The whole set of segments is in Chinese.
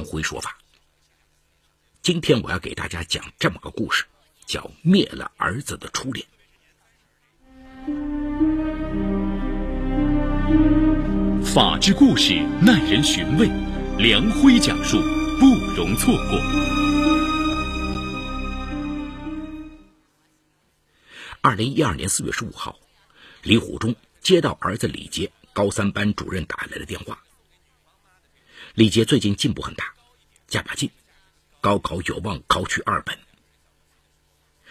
梁辉说法。今天我要给大家讲这么个故事，叫灭了儿子的初恋。法治故事耐人寻味，梁辉讲述不容错过。二零一二年四月十五号，李虎忠接到儿子李杰高三班主任打来的电话。李杰最近进步很大，加把劲，高考有望考取二本。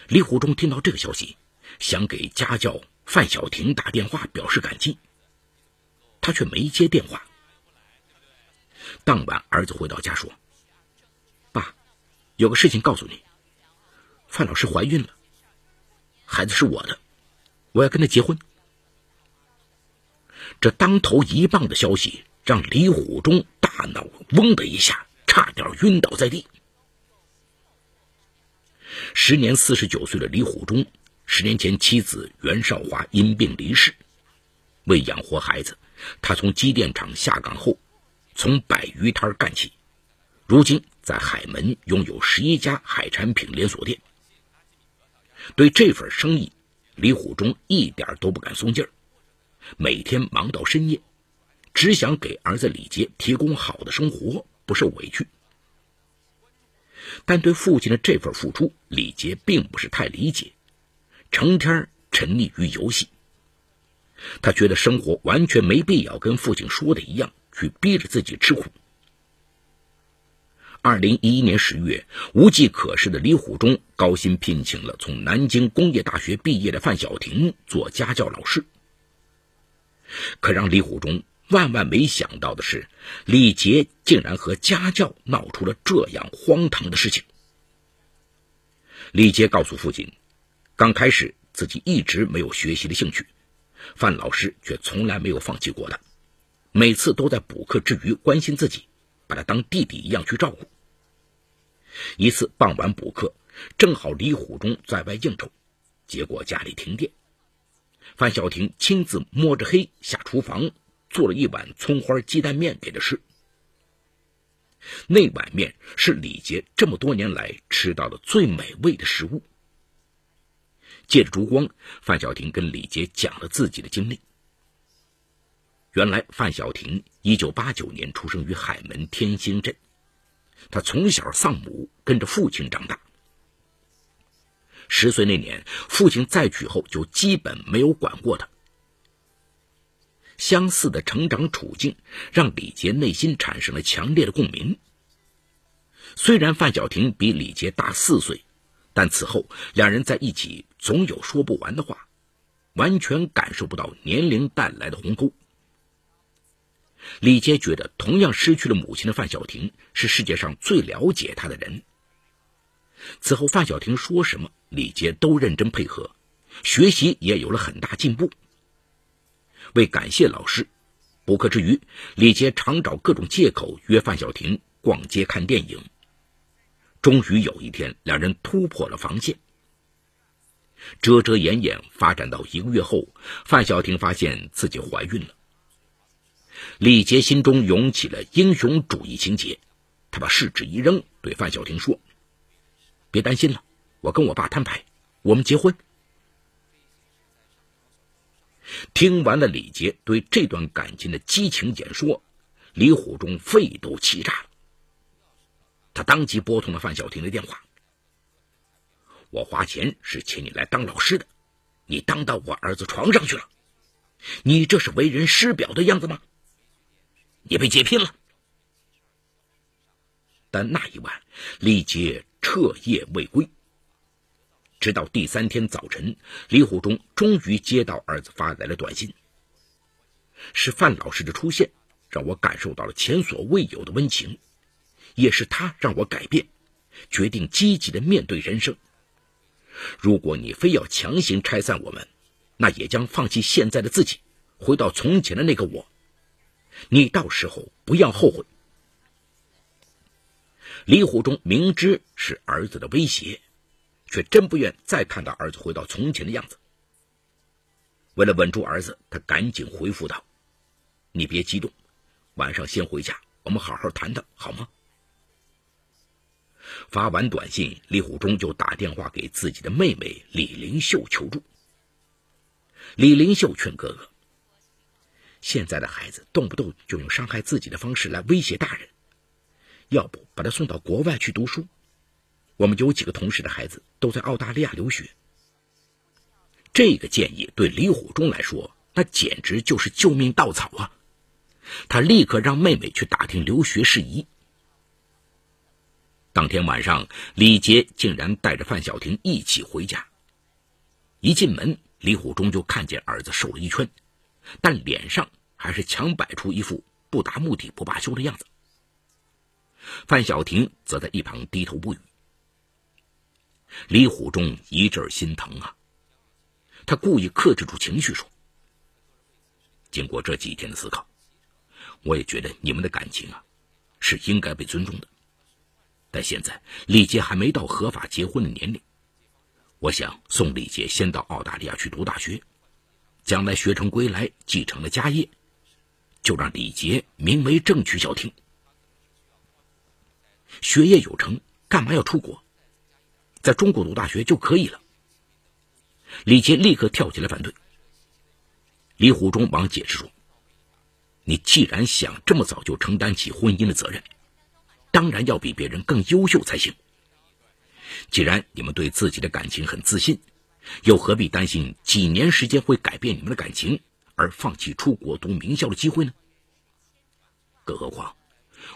李虎忠听到这个消息，想给家教范小婷打电话表示感激。他却没接电话。当晚，儿子回到家说：“爸，有个事情告诉你，范老师怀孕了，孩子是我的，我要跟他结婚。”这当头一棒的消息让李虎忠大脑嗡的一下，差点晕倒在地。时年四十九岁的李虎忠，十年前妻子袁少华因病离世，为养活孩子。他从机电厂下岗后，从摆鱼摊干起，如今在海门拥有十一家海产品连锁店。对这份生意，李虎忠一点都不敢松劲儿，每天忙到深夜，只想给儿子李杰提供好的生活，不受委屈。但对父亲的这份付出，李杰并不是太理解，成天沉溺于游戏。他觉得生活完全没必要跟父亲说的一样去逼着自己吃苦。二零一一年十月，无计可施的李虎忠高薪聘请了从南京工业大学毕业的范小婷做家教老师。可让李虎忠万万没想到的是，李杰竟然和家教闹出了这样荒唐的事情。李杰告诉父亲，刚开始自己一直没有学习的兴趣。范老师却从来没有放弃过他，每次都在补课之余关心自己，把他当弟弟一样去照顾。一次傍晚补课，正好李虎忠在外应酬，结果家里停电，范小婷亲自摸着黑下厨房做了一碗葱花鸡蛋面给他吃。那碗面是李杰这么多年来吃到的最美味的食物。借着烛光，范小婷跟李杰讲了自己的经历。原来，范小婷一九八九年出生于海门天兴镇，她从小丧母，跟着父亲长大。十岁那年，父亲再娶后就基本没有管过她。相似的成长处境让李杰内心产生了强烈的共鸣。虽然范小婷比李杰大四岁。但此后，两人在一起总有说不完的话，完全感受不到年龄带来的鸿沟。李杰觉得，同样失去了母亲的范小婷是世界上最了解他的人。此后，范小婷说什么，李杰都认真配合，学习也有了很大进步。为感谢老师，补课之余，李杰常找各种借口约范小婷逛街、看电影。终于有一天，两人突破了防线。遮遮掩掩发展到一个月后，范小婷发现自己怀孕了。李杰心中涌起了英雄主义情节，他把试纸一扔，对范小婷说：“别担心了，我跟我爸摊牌，我们结婚。”听完了李杰对这段感情的激情演说，李虎忠肺都气炸了。他当即拨通了范小婷的电话。我花钱是请你来当老师的，你当到我儿子床上去了，你这是为人师表的样子吗？你被解聘了。但那一晚，李杰彻夜未归。直到第三天早晨，李虎忠终于接到儿子发来的短信。是范老师的出现，让我感受到了前所未有的温情。也是他让我改变，决定积极的面对人生。如果你非要强行拆散我们，那也将放弃现在的自己，回到从前的那个我。你到时候不要后悔。李虎忠明知是儿子的威胁，却真不愿再看到儿子回到从前的样子。为了稳住儿子，他赶紧回复道：“你别激动，晚上先回家，我们好好谈谈，好吗？”发完短信，李虎忠就打电话给自己的妹妹李林秀求助。李林秀劝哥哥：“现在的孩子动不动就用伤害自己的方式来威胁大人，要不把他送到国外去读书？我们有几个同事的孩子都在澳大利亚留学。”这个建议对李虎忠来说，那简直就是救命稻草啊！他立刻让妹妹去打听留学事宜。当天晚上，李杰竟然带着范小婷一起回家。一进门，李虎忠就看见儿子瘦了一圈，但脸上还是强摆出一副不达目的不罢休的样子。范小婷则在一旁低头不语。李虎忠一阵心疼啊，他故意克制住情绪说：“经过这几天的思考，我也觉得你们的感情啊，是应该被尊重的。”但现在李杰还没到合法结婚的年龄，我想送李杰先到澳大利亚去读大学，将来学成归来，继承了家业，就让李杰名为正娶小婷。学业有成，干嘛要出国？在中国读大学就可以了。李杰立刻跳起来反对。李虎忠忙解释说：“你既然想这么早就承担起婚姻的责任。”当然要比别人更优秀才行。既然你们对自己的感情很自信，又何必担心几年时间会改变你们的感情，而放弃出国读名校的机会呢？更何况，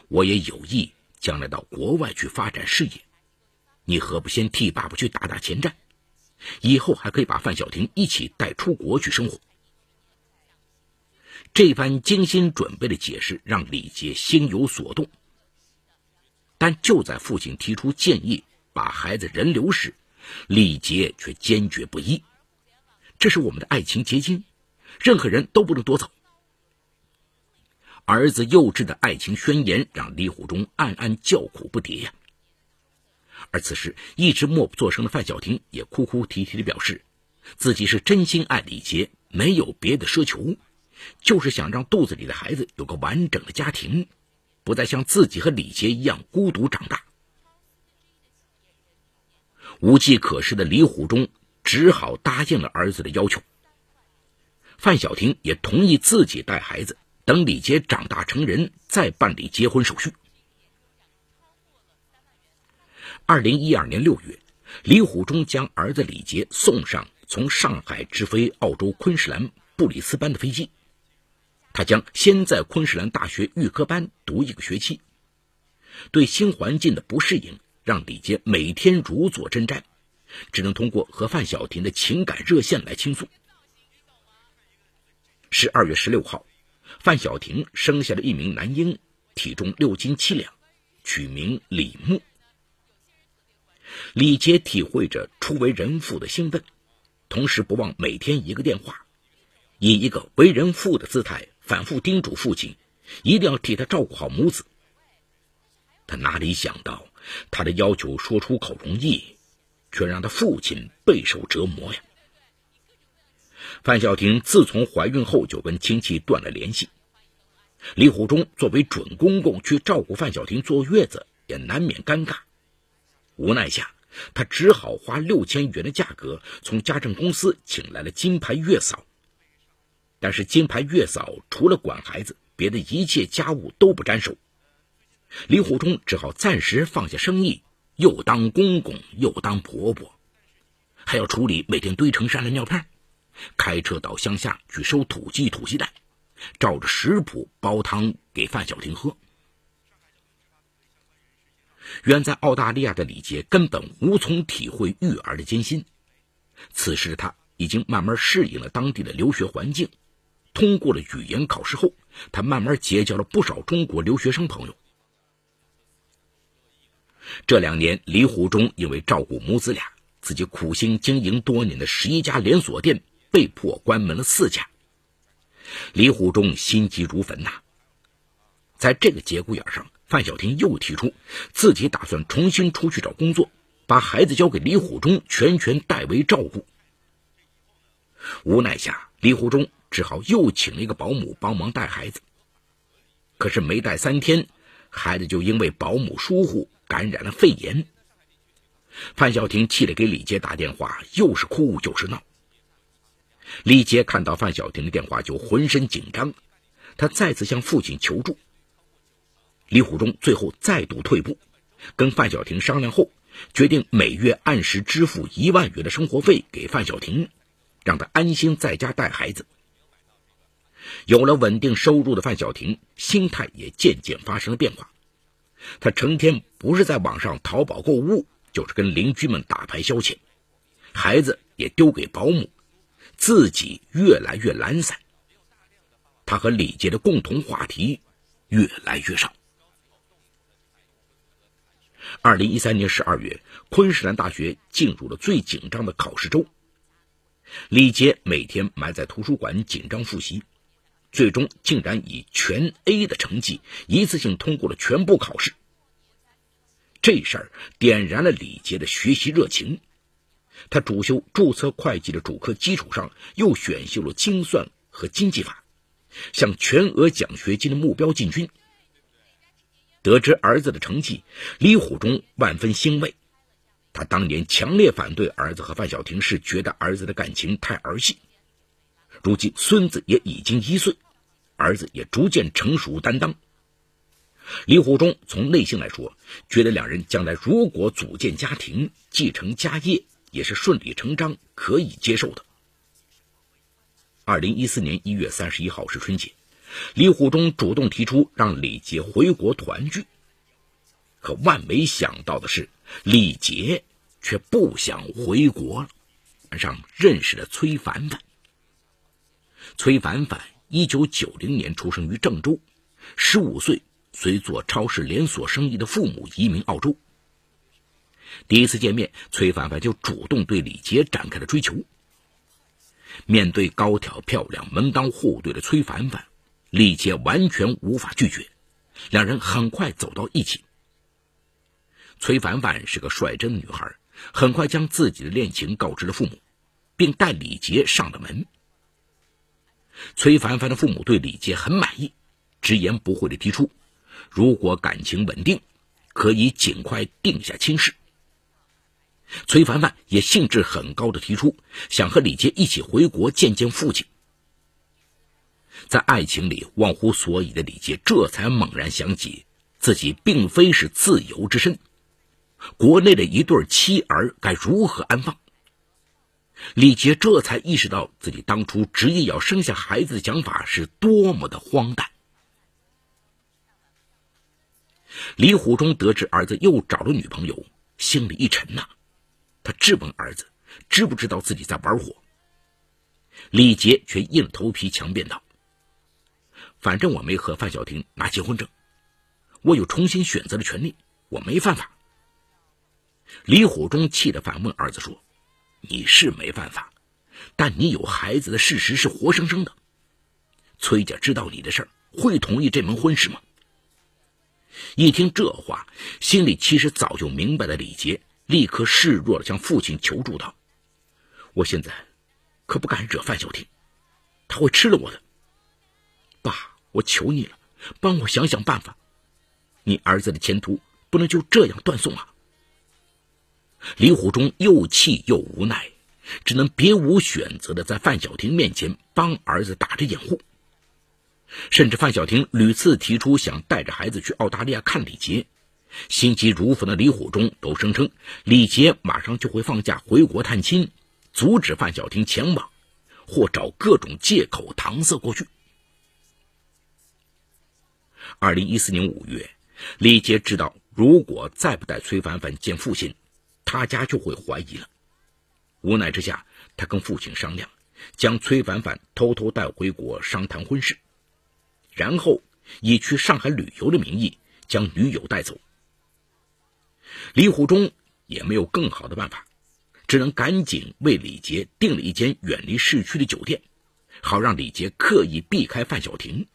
我也有意将来到国外去发展事业，你何不先替爸爸去打打前站？以后还可以把范小婷一起带出国去生活。这番精心准备的解释让李杰心有所动。但就在父亲提出建议把孩子人流时，李杰却坚决不依。这是我们的爱情结晶，任何人都不能夺走。儿子幼稚的爱情宣言让李虎忠暗暗叫苦不迭呀。而此时一直默不作声的范小婷也哭哭啼啼的表示，自己是真心爱李杰，没有别的奢求，就是想让肚子里的孩子有个完整的家庭。不再像自己和李杰一样孤独长大，无计可施的李虎忠只好答应了儿子的要求。范小婷也同意自己带孩子，等李杰长大成人再办理结婚手续。二零一二年六月，李虎忠将儿子李杰送上从上海直飞澳洲昆士兰布里斯班的飞机。他将先在昆士兰大学预科班读一个学期。对新环境的不适应，让李杰每天如坐针毡，只能通过和范小婷的情感热线来倾诉。十二月十六号，范小婷生下了一名男婴，体重六斤七两，取名李牧。李杰体会着初为人父的兴奋，同时不忘每天一个电话，以一个为人父的姿态。反复叮嘱父亲，一定要替他照顾好母子。他哪里想到，他的要求说出口容易，却让他父亲备受折磨呀！范小婷自从怀孕后就跟亲戚断了联系，李虎忠作为准公公去照顾范小婷坐月子，也难免尴尬。无奈下，他只好花六千元的价格从家政公司请来了金牌月嫂。但是金牌月嫂除了管孩子，别的一切家务都不沾手。李虎忠只好暂时放下生意，又当公公又当婆婆，还要处理每天堆成山的尿片，开车到乡下去收土鸡、土鸡蛋，照着食谱煲汤给范小婷喝。远在澳大利亚的李杰根本无从体会育儿的艰辛，此时的他已经慢慢适应了当地的留学环境。通过了语言考试后，他慢慢结交了不少中国留学生朋友。这两年，李虎忠因为照顾母子俩，自己苦心经营多年的十一家连锁店被迫关门了四家。李虎忠心急如焚呐！在这个节骨眼上，范小婷又提出自己打算重新出去找工作，把孩子交给李虎忠全权代为照顾。无奈下，李虎忠。只好又请了一个保姆帮忙带孩子，可是没带三天，孩子就因为保姆疏忽感染了肺炎，范小婷气得给李杰打电话，又是哭又是闹。李杰看到范小婷的电话就浑身紧张，他再次向父亲求助。李虎忠最后再度退步，跟范小婷商量后，决定每月按时支付一万元的生活费给范小婷，让她安心在家带孩子。有了稳定收入的范小婷，心态也渐渐发生了变化。她成天不是在网上淘宝购物，就是跟邻居们打牌消遣，孩子也丢给保姆，自己越来越懒散。他和李杰的共同话题越来越少。二零一三年十二月，昆士兰大学进入了最紧张的考试周。李杰每天埋在图书馆紧张复习，最终竟然以全 A 的成绩一次性通过了全部考试。这事儿点燃了李杰的学习热情。他主修注册会计的主科基础上，又选修了精算和经济法，向全额奖学金的目标进军。得知儿子的成绩，李虎忠万分欣慰。他当年强烈反对儿子和范小婷，是觉得儿子的感情太儿戏。如今孙子也已经一岁，儿子也逐渐成熟担当。李虎忠从内心来说，觉得两人将来如果组建家庭、继承家业，也是顺理成章可以接受的。二零一四年一月三十一号是春节。李虎忠主动提出让李杰回国团聚，可万没想到的是，李杰却不想回国了。晚上认识了崔凡凡。崔凡凡一九九零年出生于郑州，十五岁随做超市连锁生意的父母移民澳洲。第一次见面，崔凡凡就主动对李杰展开了追求。面对高挑漂亮、门当户对的崔凡凡。李杰完全无法拒绝，两人很快走到一起。崔凡凡是个率真的女孩，很快将自己的恋情告知了父母，并带李杰上了门。崔凡凡的父母对李杰很满意，直言不讳的提出，如果感情稳定，可以尽快定下亲事。崔凡凡也兴致很高的提出，想和李杰一起回国见见父亲。在爱情里忘乎所以的李杰，这才猛然想起自己并非是自由之身，国内的一对妻儿该如何安放？李杰这才意识到自己当初执意要生下孩子的想法是多么的荒诞。李虎忠得知儿子又找了女朋友，心里一沉呐，他质问儿子知不知道自己在玩火。李杰却硬着头皮强辩道。反正我没和范小婷拿结婚证，我有重新选择的权利，我没犯法。李虎忠气得反问儿子说：“你是没犯法，但你有孩子的事实是活生生的。崔家知道你的事儿，会同意这门婚事吗？”一听这话，心里其实早就明白了。李杰立刻示弱的向父亲求助道：“我现在可不敢惹范小婷，他会吃了我的。爸。”我求你了，帮我想想办法，你儿子的前途不能就这样断送啊！李虎忠又气又无奈，只能别无选择的在范小婷面前帮儿子打着掩护。甚至范小婷屡次提出想带着孩子去澳大利亚看李杰，心急如焚的李虎忠都声称李杰马上就会放假回国探亲，阻止范小婷前往，或找各种借口搪塞过去。二零一四年五月，李杰知道，如果再不带崔凡凡见父亲，他家就会怀疑了。无奈之下，他跟父亲商量，将崔凡凡偷偷带回国商谈婚事，然后以去上海旅游的名义将女友带走。李虎忠也没有更好的办法，只能赶紧为李杰订了一间远离市区的酒店，好让李杰刻意避开范小婷。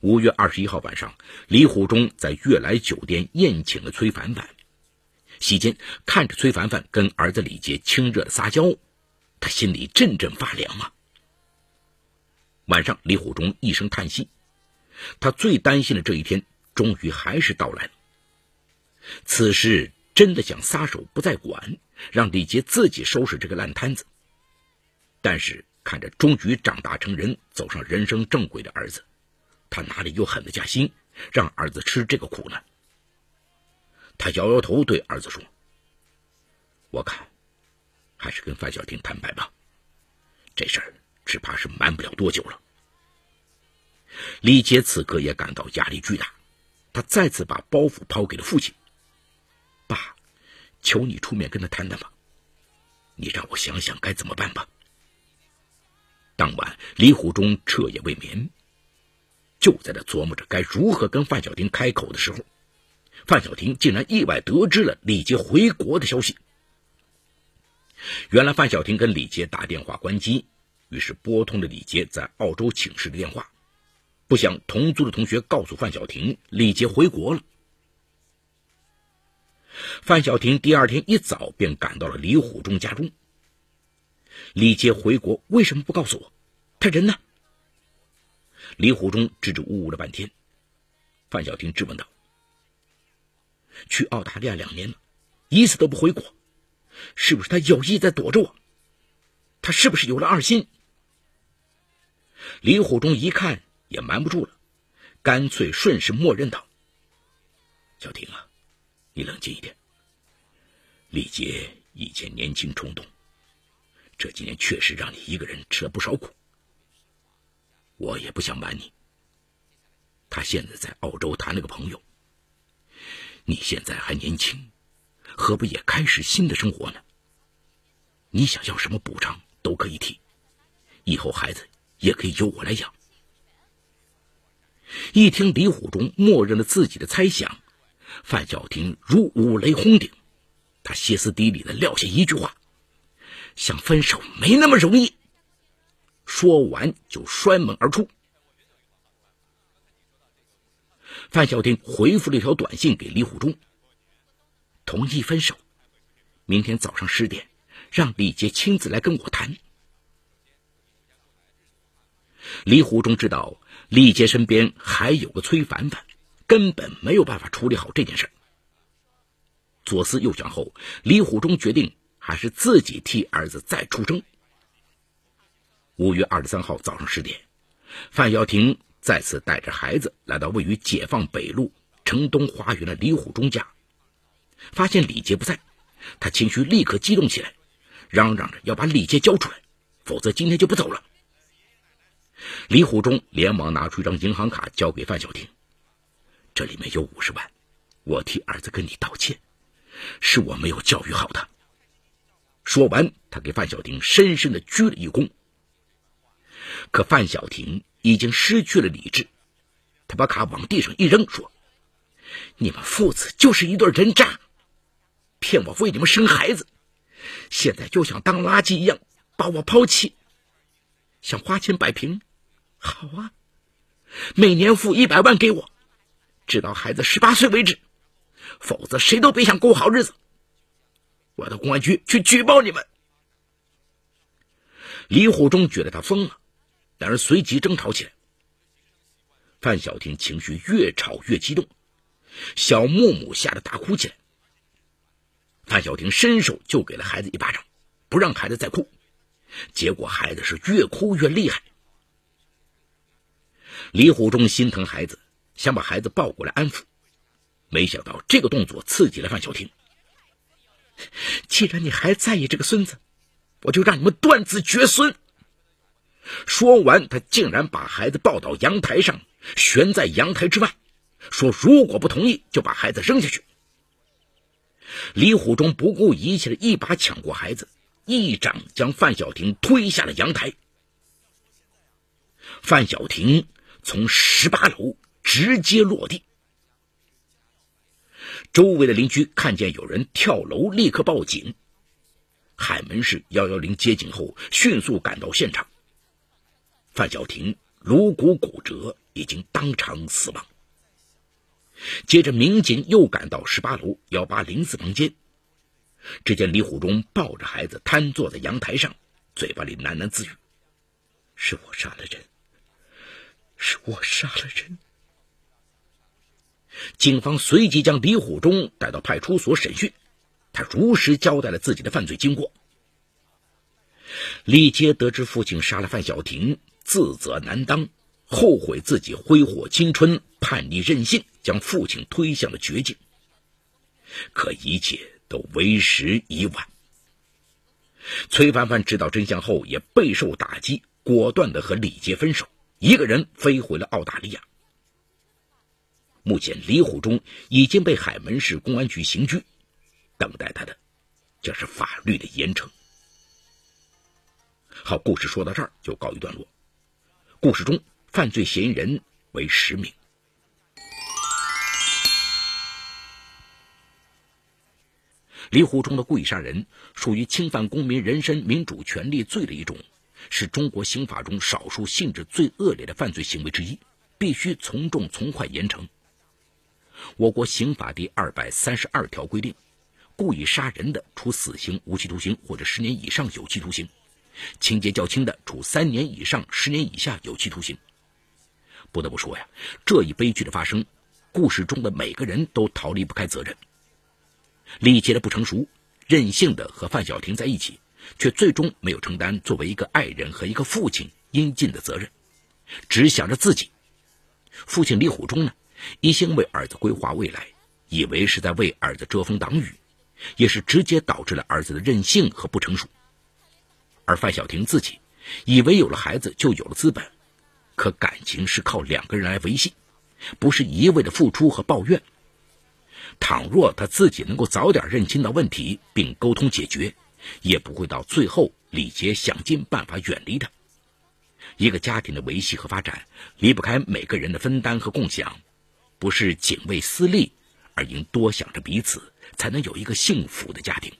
五月二十一号晚上，李虎忠在悦来酒店宴请了崔凡凡。席间，看着崔凡凡跟儿子李杰亲热的撒娇，他心里阵阵发凉啊。晚上，李虎忠一声叹息，他最担心的这一天，终于还是到来了。此时真的想撒手不再管，让李杰自己收拾这个烂摊子。但是看着终于长大成人、走上人生正轨的儿子，他哪里有狠得下心让儿子吃这个苦呢？他摇摇头，对儿子说：“我看，还是跟范小婷坦白吧，这事儿只怕是瞒不了多久了。”李杰此刻也感到压力巨大，他再次把包袱抛给了父亲：“爸，求你出面跟他谈谈吧，你让我想想该怎么办吧。”当晚，李虎忠彻夜未眠，就在他琢磨着该如何跟范小婷开口的时候，范小婷竟然意外得知了李杰回国的消息。原来，范小婷跟李杰打电话关机，于是拨通了李杰在澳洲请示的电话。不想同租的同学告诉范小婷，李杰回国了。范小婷第二天一早便赶到了李虎忠家中。李杰回国为什么不告诉我？他人呢？李虎忠支支吾吾了半天。范小婷质问道：“去澳大利亚两年了，一次都不回国，是不是他有意在躲着我？他是不是有了二心？”李虎忠一看。也瞒不住了，干脆顺势默认道：“小婷啊，你冷静一点。李杰以前年轻冲动，这几年确实让你一个人吃了不少苦。我也不想瞒你，他现在在澳洲谈了个朋友。你现在还年轻，何不也开始新的生活呢？你想要什么补偿都可以提，以后孩子也可以由我来养。”一听李虎忠默认了自己的猜想，范小婷如五雷轰顶，他歇斯底里的撂下一句话：“想分手没那么容易。”说完就摔门而出。范小婷回复了一条短信给李虎忠：“同意分手，明天早上十点，让李杰亲自来跟我谈。”李虎忠知道。李杰身边还有个崔凡凡，根本没有办法处理好这件事。左思右想后，李虎忠决定还是自己替儿子再出征。五月二十三号早上十点，范小婷再次带着孩子来到位于解放北路城东花园的李虎忠家，发现李杰不在，他情绪立刻激动起来，嚷嚷着要把李杰交出来，否则今天就不走了。李虎忠连忙拿出一张银行卡交给范小婷，这里面有五十万，我替儿子跟你道歉，是我没有教育好他。说完，他给范小婷深深的鞠了一躬。可范小婷已经失去了理智，他把卡往地上一扔，说：“你们父子就是一对人渣，骗我为你们生孩子，现在就像当垃圾一样把我抛弃，想花钱摆平。”好啊，每年付一百万给我，直到孩子十八岁为止，否则谁都别想过好日子。我到公安局去举报你们。李虎忠觉得他疯了，两人随即争吵起来。范小婷情绪越吵越激动，小木木吓得大哭起来。范小婷伸手就给了孩子一巴掌，不让孩子再哭，结果孩子是越哭越厉害。李虎忠心疼孩子，想把孩子抱过来安抚，没想到这个动作刺激了范小婷。既然你还在意这个孙子，我就让你们断子绝孙。说完，他竟然把孩子抱到阳台上，悬在阳台之外，说：“如果不同意，就把孩子扔下去。”李虎忠不顾一切的一把抢过孩子，一掌将范小婷推下了阳台。范小婷。从十八楼直接落地，周围的邻居看见有人跳楼，立刻报警。海门市幺幺零接警后，迅速赶到现场。范小婷颅骨骨折，已经当场死亡。接着，民警又赶到十八楼幺八零四房间，只见李虎忠抱着孩子瘫坐在阳台上，嘴巴里喃喃自语：“是我杀了人。”是我杀了人。警方随即将李虎忠带到派出所审讯。他如实交代了自己的犯罪经过。李杰得知父亲杀了范小婷，自责难当，后悔自己挥霍青春、叛逆任性，将父亲推向了绝境。可一切都为时已晚。崔凡凡知道真相后，也备受打击，果断的和李杰分手，一个人飞回了澳大利亚。目前，李虎忠已经被海门市公安局刑拘，等待他的将是法律的严惩。好，故事说到这儿就告一段落。故事中，犯罪嫌疑人为十名。李虎忠的故意杀人属于侵犯公民人身民主权利罪的一种，是中国刑法中少数性质最恶劣的犯罪行为之一，必须从重从快严惩。我国刑法第二百三十二条规定，故意杀人的，处死刑、无期徒刑或者十年以上有期徒刑；情节较轻的，处三年以上十年以下有期徒刑。不得不说呀，这一悲剧的发生，故事中的每个人都逃离不开责任。李杰的不成熟、任性的和范小婷在一起，却最终没有承担作为一个爱人和一个父亲应尽的责任，只想着自己。父亲李虎忠呢，一心为儿子规划未来，以为是在为儿子遮风挡雨，也是直接导致了儿子的任性和不成熟。而范小婷自己，以为有了孩子就有了资本，可感情是靠两个人来维系，不是一味的付出和抱怨。倘若他自己能够早点认清到问题并沟通解决，也不会到最后李杰想尽办法远离他。一个家庭的维系和发展离不开每个人的分担和共享，不是仅为私利，而应多想着彼此，才能有一个幸福的家庭。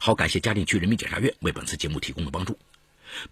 好，感谢嘉定区人民检察院为本次节目提供的帮助。